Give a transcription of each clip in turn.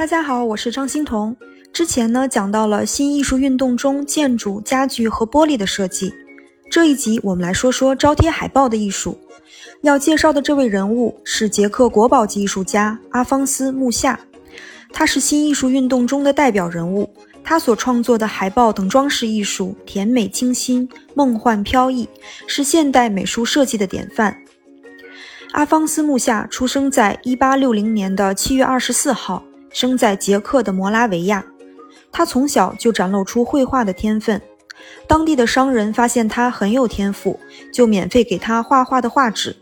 大家好，我是张欣彤。之前呢讲到了新艺术运动中建筑、家具和玻璃的设计，这一集我们来说说招贴海报的艺术。要介绍的这位人物是捷克国宝级艺术家阿方斯·穆夏，他是新艺术运动中的代表人物。他所创作的海报等装饰艺术甜美清新、梦幻飘逸，是现代美术设计的典范。阿方斯·穆夏出生在1860年的7月24号。生在捷克的摩拉维亚，他从小就展露出绘画的天分。当地的商人发现他很有天赋，就免费给他画画的画纸。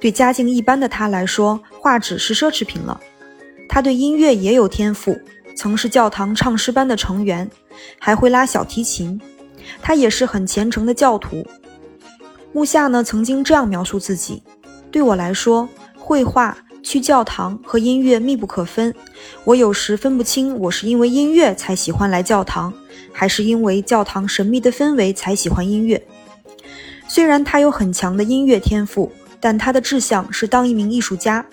对家境一般的他来说，画纸是奢侈品了。他对音乐也有天赋，曾是教堂唱诗班的成员，还会拉小提琴。他也是很虔诚的教徒。木夏呢，曾经这样描述自己：对我来说，绘画。去教堂和音乐密不可分，我有时分不清我是因为音乐才喜欢来教堂，还是因为教堂神秘的氛围才喜欢音乐。虽然他有很强的音乐天赋，但他的志向是当一名艺术家。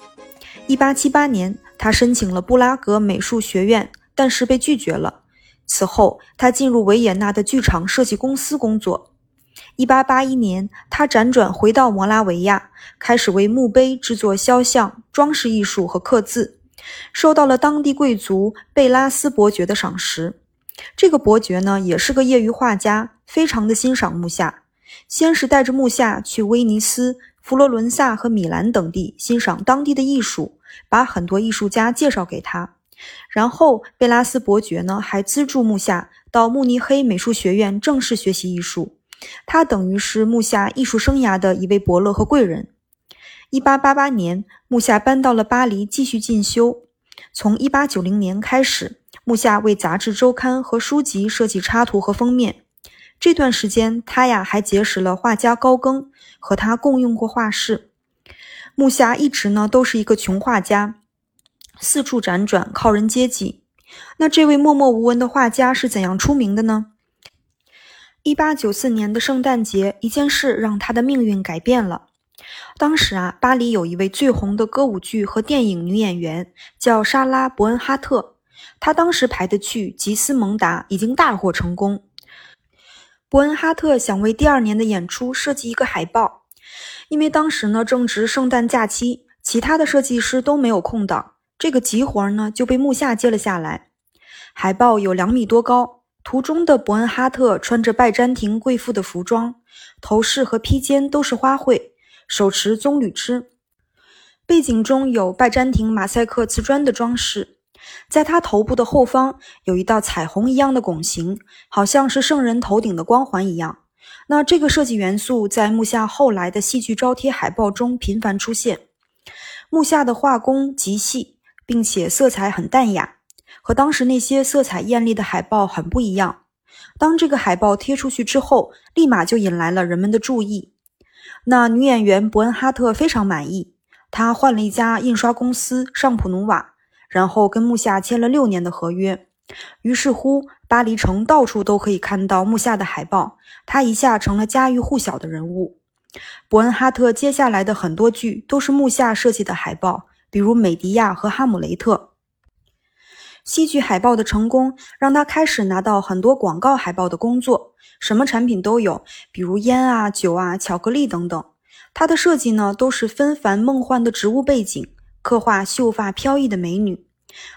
1878年，他申请了布拉格美术学院，但是被拒绝了。此后，他进入维也纳的剧场设计公司工作。一八八一年，他辗转回到摩拉维亚，开始为墓碑制作肖像、装饰艺术和刻字，受到了当地贵族贝拉斯伯爵的赏识。这个伯爵呢，也是个业余画家，非常的欣赏木下。先是带着木下去威尼斯、佛罗伦萨和米兰等地欣赏当地的艺术，把很多艺术家介绍给他。然后，贝拉斯伯爵呢，还资助木下到慕尼黑美术学院正式学习艺术。他等于是木下艺术生涯的一位伯乐和贵人。一八八八年，木下搬到了巴黎继续进修。从一八九零年开始，木下为杂志周刊和书籍设计插图和封面。这段时间，他呀还结识了画家高更，和他共用过画室。木下一直呢都是一个穷画家，四处辗转，靠人接济。那这位默默无闻的画家是怎样出名的呢？一八九四年的圣诞节，一件事让他的命运改变了。当时啊，巴黎有一位最红的歌舞剧和电影女演员，叫莎拉·伯恩哈特。她当时排的剧《吉斯蒙达》已经大获成功。伯恩哈特想为第二年的演出设计一个海报，因为当时呢正值圣诞假期，其他的设计师都没有空档，这个急活呢就被木下接了下来。海报有两米多高。图中的伯恩哈特穿着拜占庭贵妇的服装，头饰和披肩都是花卉，手持棕榈枝。背景中有拜占庭马赛克瓷砖的装饰，在他头部的后方有一道彩虹一样的拱形，好像是圣人头顶的光环一样。那这个设计元素在木下后来的戏剧招贴海报中频繁出现。木下的画工极细，并且色彩很淡雅。和当时那些色彩艳丽的海报很不一样。当这个海报贴出去之后，立马就引来了人们的注意。那女演员伯恩哈特非常满意，她换了一家印刷公司尚普努瓦，然后跟木下签了六年的合约。于是乎，巴黎城到处都可以看到木下的海报，他一下成了家喻户晓的人物。伯恩哈特接下来的很多剧都是木下设计的海报，比如《美迪亚》和《哈姆雷特》。戏剧海报的成功，让他开始拿到很多广告海报的工作，什么产品都有，比如烟啊、酒啊、巧克力等等。他的设计呢，都是纷繁梦幻的植物背景，刻画秀发飘逸的美女。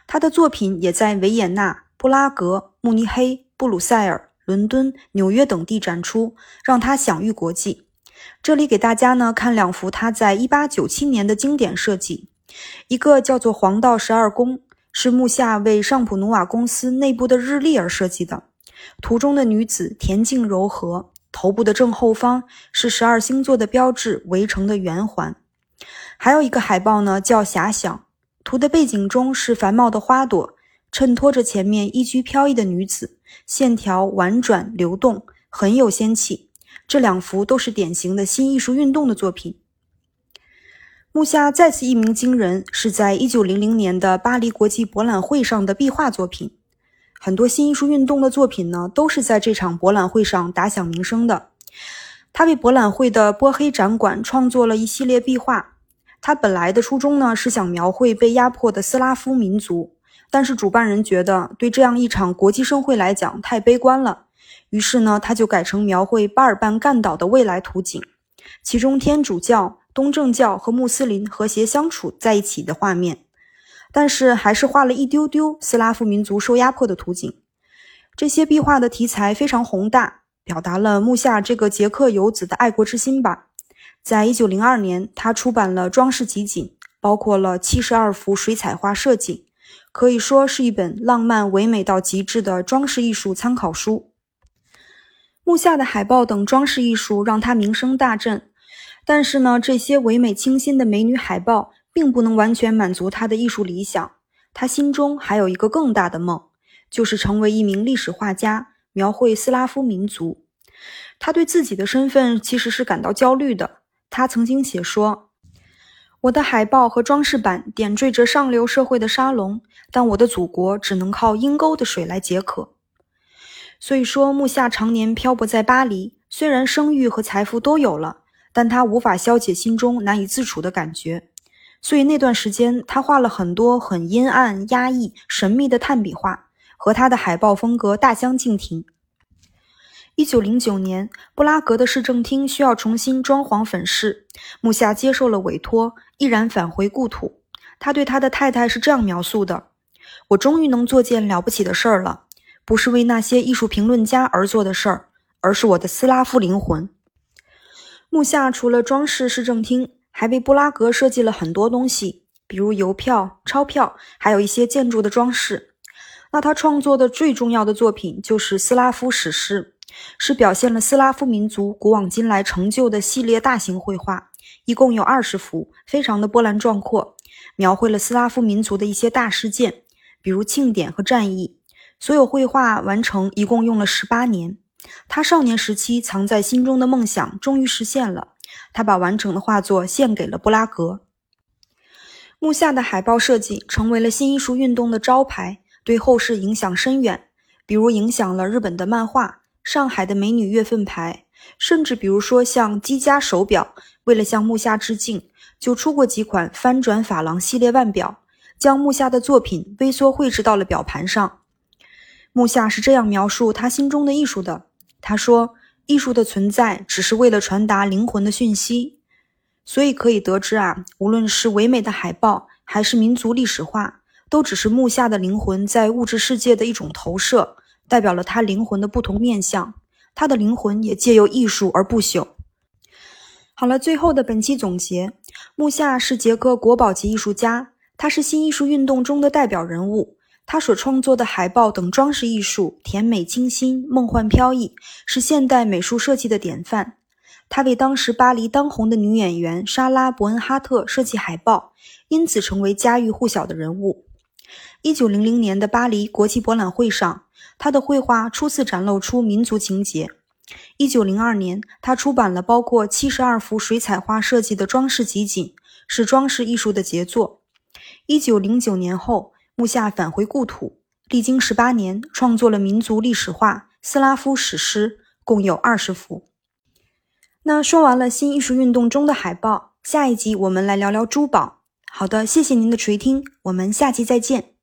他的作品也在维也纳、布拉格、慕尼黑、布鲁塞尔、伦敦、纽约等地展出，让他享誉国际。这里给大家呢看两幅他在1897年的经典设计，一个叫做《黄道十二宫》。是木下为尚普努瓦公司内部的日历而设计的。图中的女子恬静柔和，头部的正后方是十二星座的标志围成的圆环。还有一个海报呢，叫遐想。图的背景中是繁茂的花朵，衬托着前面衣居飘逸的女子，线条婉转流动，很有仙气。这两幅都是典型的新艺术运动的作品。木下再次一鸣惊人，是在一九零零年的巴黎国际博览会上的壁画作品。很多新艺术运动的作品呢，都是在这场博览会上打响名声的。他为博览会的波黑展馆创作了一系列壁画。他本来的初衷呢，是想描绘被压迫的斯拉夫民族，但是主办人觉得对这样一场国际盛会来讲太悲观了，于是呢，他就改成描绘巴尔干半岛的未来图景，其中天主教、东正教和穆斯林和谐相处在一起的画面，但是还是画了一丢丢斯拉夫民族受压迫的图景。这些壁画的题材非常宏大，表达了穆夏这个捷克游子的爱国之心吧。在一九零二年，他出版了装饰集锦，包括了七十二幅水彩画设计。可以说是一本浪漫唯美到极致的装饰艺术参考书。木下的海报等装饰艺术让他名声大振，但是呢，这些唯美清新的美女海报并不能完全满足他的艺术理想。他心中还有一个更大的梦，就是成为一名历史画家，描绘斯拉夫民族。他对自己的身份其实是感到焦虑的。他曾经写说。我的海报和装饰板点缀着上流社会的沙龙，但我的祖国只能靠阴沟的水来解渴。所以说，木下常年漂泊在巴黎，虽然声誉和财富都有了，但他无法消解心中难以自处的感觉。所以那段时间，他画了很多很阴暗、压抑、神秘的炭笔画，和他的海报风格大相径庭。一九零九年，布拉格的市政厅需要重新装潢粉饰，木下接受了委托，毅然返回故土。他对他的太太是这样描述的：“我终于能做件了不起的事儿了，不是为那些艺术评论家而做的事儿，而是我的斯拉夫灵魂。”木下除了装饰市政厅，还为布拉格设计了很多东西，比如邮票、钞票，还有一些建筑的装饰。那他创作的最重要的作品就是斯拉夫史诗。是表现了斯拉夫民族古往今来成就的系列大型绘画，一共有二十幅，非常的波澜壮阔，描绘了斯拉夫民族的一些大事件，比如庆典和战役。所有绘画完成一共用了十八年。他少年时期藏在心中的梦想终于实现了，他把完整的画作献给了布拉格。木下的海报设计成为了新艺术运动的招牌，对后世影响深远，比如影响了日本的漫画。上海的美女月份牌，甚至比如说像积家手表，为了向木下致敬，就出过几款翻转珐琅系列腕表，将木下的作品微缩绘制到了表盘上。木下是这样描述他心中的艺术的：他说，艺术的存在只是为了传达灵魂的讯息。所以可以得知啊，无论是唯美的海报，还是民族历史画，都只是木下的灵魂在物质世界的一种投射。代表了他灵魂的不同面相，他的灵魂也借由艺术而不朽。好了，最后的本期总结：木下是捷克国宝级艺术家，他是新艺术运动中的代表人物。他所创作的海报等装饰艺术甜美清新、梦幻飘逸，是现代美术设计的典范。他为当时巴黎当红的女演员莎拉·伯恩哈特设计海报，因此成为家喻户晓的人物。一九零零年的巴黎国际博览会上。他的绘画初次展露出民族情结。一九零二年，他出版了包括七十二幅水彩画设计的装饰集锦，是装饰艺术的杰作。一九零九年后，木下返回故土，历经十八年，创作了民族历史画、斯拉夫史诗，共有二十幅。那说完了新艺术运动中的海报，下一集我们来聊聊珠宝。好的，谢谢您的垂听，我们下期再见。